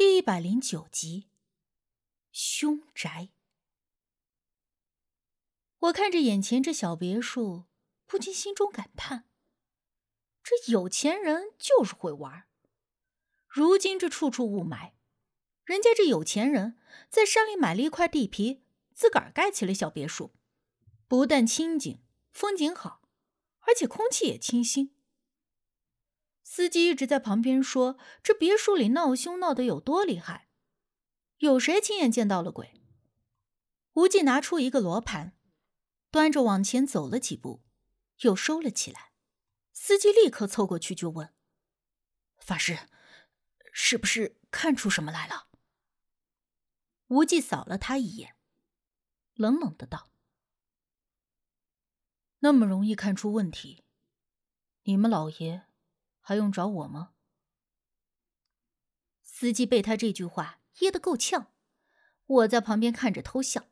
第一百零九集，凶宅。我看着眼前这小别墅，不禁心中感叹：这有钱人就是会玩。如今这处处雾霾，人家这有钱人在山里买了一块地皮，自个儿盖起了小别墅，不但清静，风景好，而且空气也清新。司机一直在旁边说：“这别墅里闹凶闹得有多厉害？有谁亲眼见到了鬼？”无忌拿出一个罗盘，端着往前走了几步，又收了起来。司机立刻凑过去就问：“法师，是不是看出什么来了？”无忌扫了他一眼，冷冷的道：“那么容易看出问题，你们老爷？”还用找我吗？司机被他这句话噎得够呛，我在旁边看着偷笑。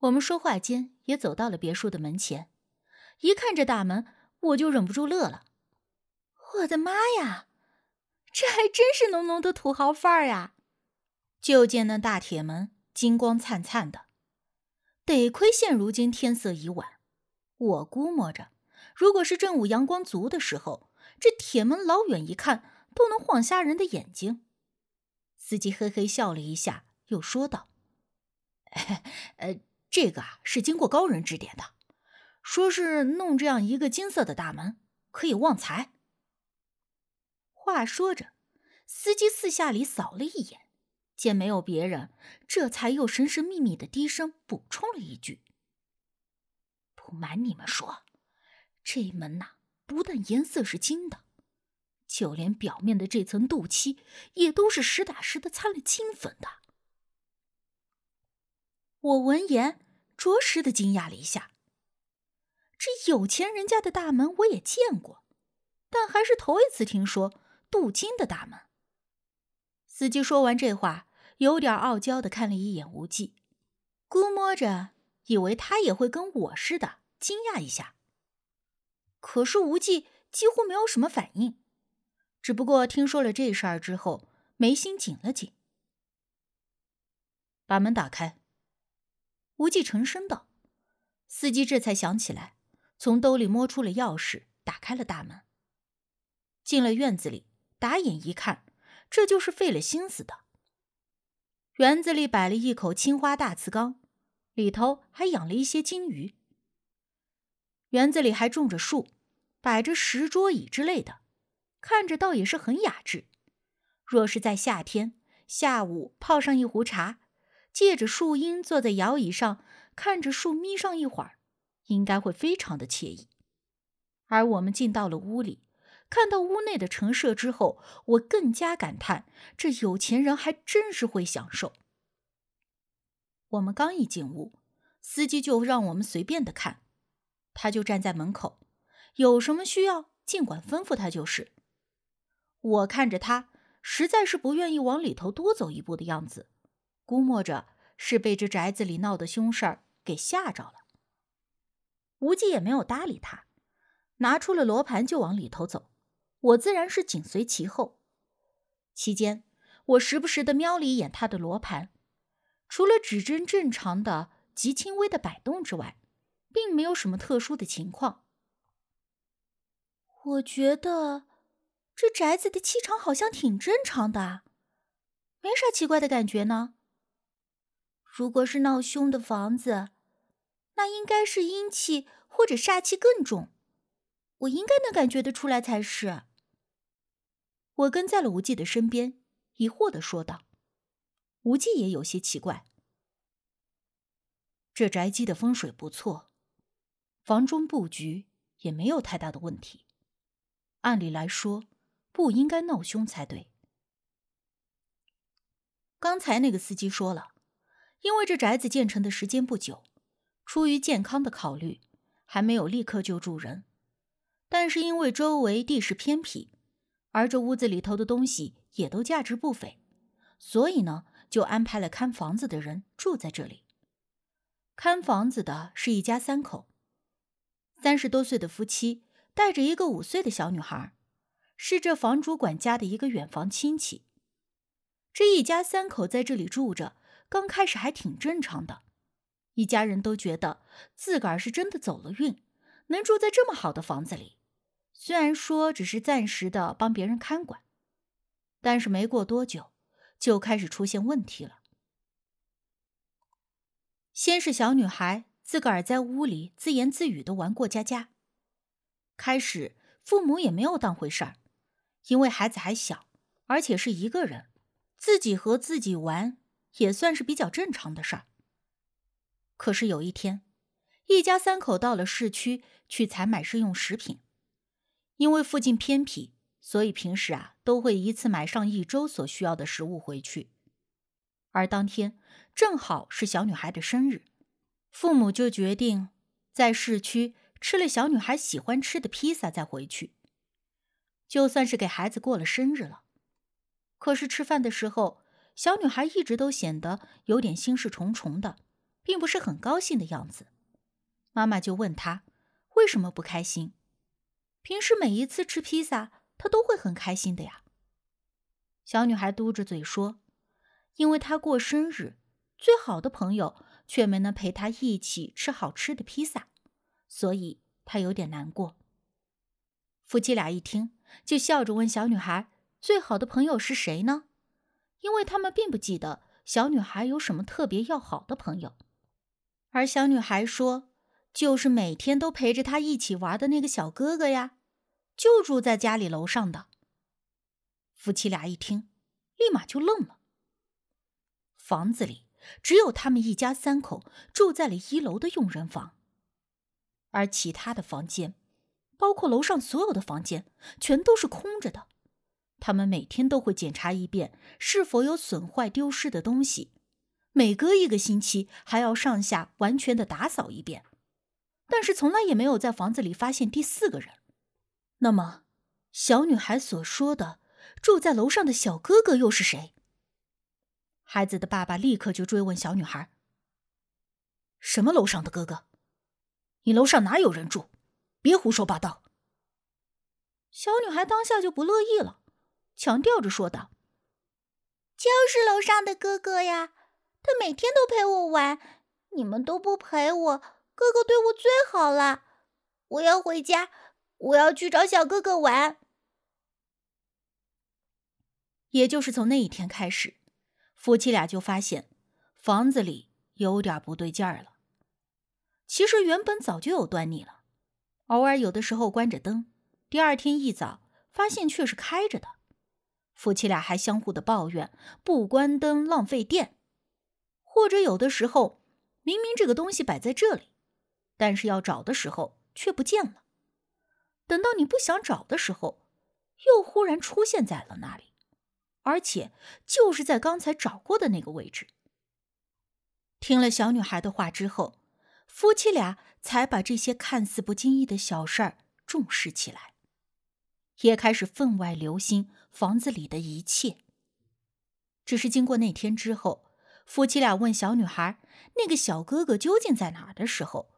我们说话间也走到了别墅的门前，一看这大门，我就忍不住乐了。我的妈呀，这还真是浓浓的土豪范儿呀！就见那大铁门金光灿灿的，得亏现如今天色已晚，我估摸着，如果是正午阳光足的时候。这铁门老远一看都能晃瞎人的眼睛。司机嘿嘿笑了一下，又说道：“ 呃，这个啊是经过高人指点的，说是弄这样一个金色的大门可以旺财。”话说着，司机四下里扫了一眼，见没有别人，这才又神神秘秘的低声补充了一句：“不瞒你们说，这门呐。”不但颜色是金的，就连表面的这层镀漆也都是实打实的掺了金粉的。我闻言着实的惊讶了一下。这有钱人家的大门我也见过，但还是头一次听说镀金的大门。司机说完这话，有点傲娇的看了一眼无忌，估摸着以为他也会跟我似的惊讶一下。可是无忌几乎没有什么反应，只不过听说了这事儿之后，眉心紧了紧。把门打开。无忌沉声道。司机这才想起来，从兜里摸出了钥匙，打开了大门。进了院子里，打眼一看，这就是费了心思的。园子里摆了一口青花大瓷缸，里头还养了一些金鱼。园子里还种着树，摆着石桌椅之类的，看着倒也是很雅致。若是在夏天，下午泡上一壶茶，借着树荫坐在摇椅上，看着树眯上一会儿，应该会非常的惬意。而我们进到了屋里，看到屋内的陈设之后，我更加感叹：这有钱人还真是会享受。我们刚一进屋，司机就让我们随便的看。他就站在门口，有什么需要尽管吩咐他就是。我看着他，实在是不愿意往里头多走一步的样子，估摸着是被这宅子里闹的凶事儿给吓着了。无忌也没有搭理他，拿出了罗盘就往里头走，我自然是紧随其后。期间，我时不时的瞄了一眼他的罗盘，除了指针正常的极轻微的摆动之外。并没有什么特殊的情况。我觉得这宅子的气场好像挺正常的，没啥奇怪的感觉呢。如果是闹凶的房子，那应该是阴气或者煞气更重，我应该能感觉得出来才是。我跟在了无忌的身边，疑惑的说道：“无忌也有些奇怪，这宅基的风水不错。”房中布局也没有太大的问题，按理来说不应该闹凶才对。刚才那个司机说了，因为这宅子建成的时间不久，出于健康的考虑，还没有立刻就住人。但是因为周围地势偏僻，而这屋子里头的东西也都价值不菲，所以呢，就安排了看房子的人住在这里。看房子的是一家三口。三十多岁的夫妻带着一个五岁的小女孩，是这房主管家的一个远房亲戚。这一家三口在这里住着，刚开始还挺正常的，一家人都觉得自个儿是真的走了运，能住在这么好的房子里。虽然说只是暂时的帮别人看管，但是没过多久，就开始出现问题了。先是小女孩自个儿在屋里自言自语的玩过家家，开始父母也没有当回事儿，因为孩子还小，而且是一个人，自己和自己玩也算是比较正常的事儿。可是有一天，一家三口到了市区去采买日用食品，因为附近偏僻，所以平时啊都会一次买上一周所需要的食物回去。而当天正好是小女孩的生日，父母就决定在市区吃了小女孩喜欢吃的披萨再回去，就算是给孩子过了生日了。可是吃饭的时候，小女孩一直都显得有点心事重重的，并不是很高兴的样子。妈妈就问她为什么不开心？平时每一次吃披萨，她都会很开心的呀。小女孩嘟着嘴说。因为她过生日，最好的朋友却没能陪他一起吃好吃的披萨，所以他有点难过。夫妻俩一听，就笑着问小女孩：“最好的朋友是谁呢？”因为他们并不记得小女孩有什么特别要好的朋友，而小女孩说：“就是每天都陪着她一起玩的那个小哥哥呀，就住在家里楼上的。”夫妻俩一听，立马就愣了。房子里只有他们一家三口住在了一楼的佣人房，而其他的房间，包括楼上所有的房间，全都是空着的。他们每天都会检查一遍是否有损坏丢失的东西，每隔一个星期还要上下完全的打扫一遍，但是从来也没有在房子里发现第四个人。那么，小女孩所说的住在楼上的小哥哥又是谁？孩子的爸爸立刻就追问小女孩：“什么楼上的哥哥？你楼上哪有人住？别胡说八道！”小女孩当下就不乐意了，强调着说道：“就是楼上的哥哥呀，他每天都陪我玩，你们都不陪我，哥哥对我最好了。我要回家，我要去找小哥哥玩。”也就是从那一天开始。夫妻俩就发现房子里有点不对劲儿了。其实原本早就有端倪了，偶尔有的时候关着灯，第二天一早发现却是开着的。夫妻俩还相互的抱怨不关灯浪费电，或者有的时候明明这个东西摆在这里，但是要找的时候却不见了。等到你不想找的时候，又忽然出现在了那里。而且就是在刚才找过的那个位置。听了小女孩的话之后，夫妻俩才把这些看似不经意的小事儿重视起来，也开始分外留心房子里的一切。只是经过那天之后，夫妻俩问小女孩那个小哥哥究竟在哪的时候，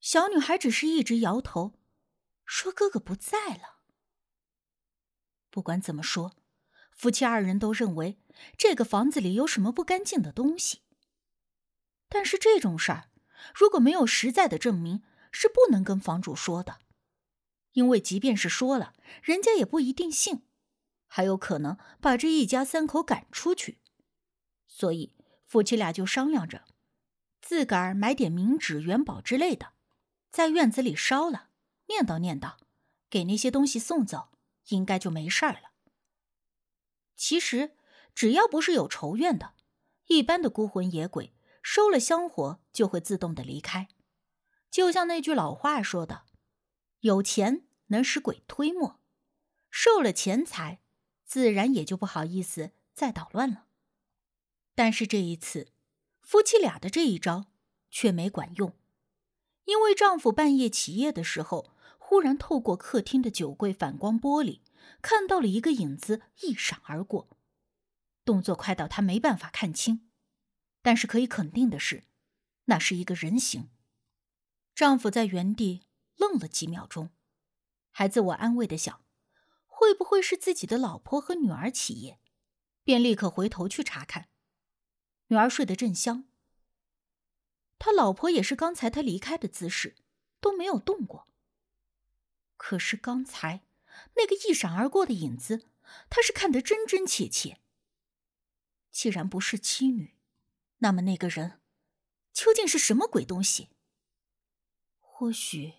小女孩只是一直摇头，说哥哥不在了。不管怎么说。夫妻二人都认为这个房子里有什么不干净的东西，但是这种事儿如果没有实在的证明，是不能跟房主说的，因为即便是说了，人家也不一定信，还有可能把这一家三口赶出去。所以夫妻俩就商量着，自个儿买点冥纸、元宝之类的，在院子里烧了，念叨念叨，给那些东西送走，应该就没事儿了。其实，只要不是有仇怨的，一般的孤魂野鬼收了香火就会自动的离开。就像那句老话说的：“有钱能使鬼推磨，受了钱财，自然也就不好意思再捣乱了。”但是这一次，夫妻俩的这一招却没管用，因为丈夫半夜起夜的时候，忽然透过客厅的酒柜反光玻璃。看到了一个影子一闪而过，动作快到他没办法看清，但是可以肯定的是，那是一个人形。丈夫在原地愣了几秒钟，还自我安慰的想：会不会是自己的老婆和女儿起夜？便立刻回头去查看。女儿睡得正香，他老婆也是刚才他离开的姿势，都没有动过。可是刚才那个一闪而过的影子，他是看得真真切切。既然不是妻女，那么那个人究竟是什么鬼东西？或许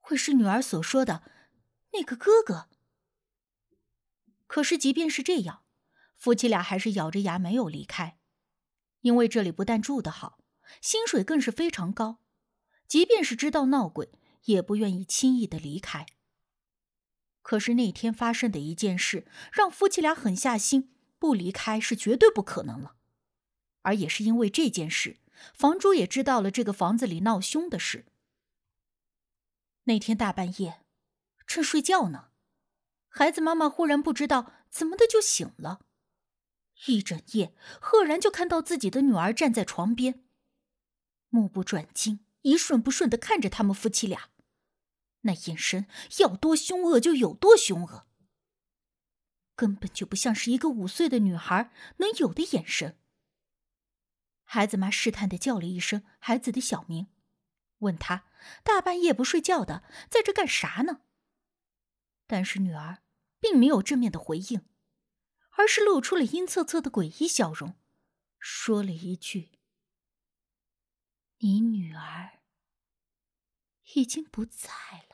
会是女儿所说的那个哥哥。可是即便是这样，夫妻俩还是咬着牙没有离开。因为这里不但住得好，薪水更是非常高，即便是知道闹鬼，也不愿意轻易的离开。可是那天发生的一件事，让夫妻俩狠下心，不离开是绝对不可能了。而也是因为这件事，房主也知道了这个房子里闹凶的事。那天大半夜，正睡觉呢，孩子妈妈忽然不知道怎么的就醒了。一整夜，赫然就看到自己的女儿站在床边，目不转睛、一瞬不瞬的看着他们夫妻俩，那眼神要多凶恶就有多凶恶，根本就不像是一个五岁的女孩能有的眼神。孩子妈试探的叫了一声孩子的小名，问他大半夜不睡觉的在这干啥呢？但是女儿并没有正面的回应。而是露出了阴恻恻的诡异笑容，说了一句：“你女儿已经不在了。”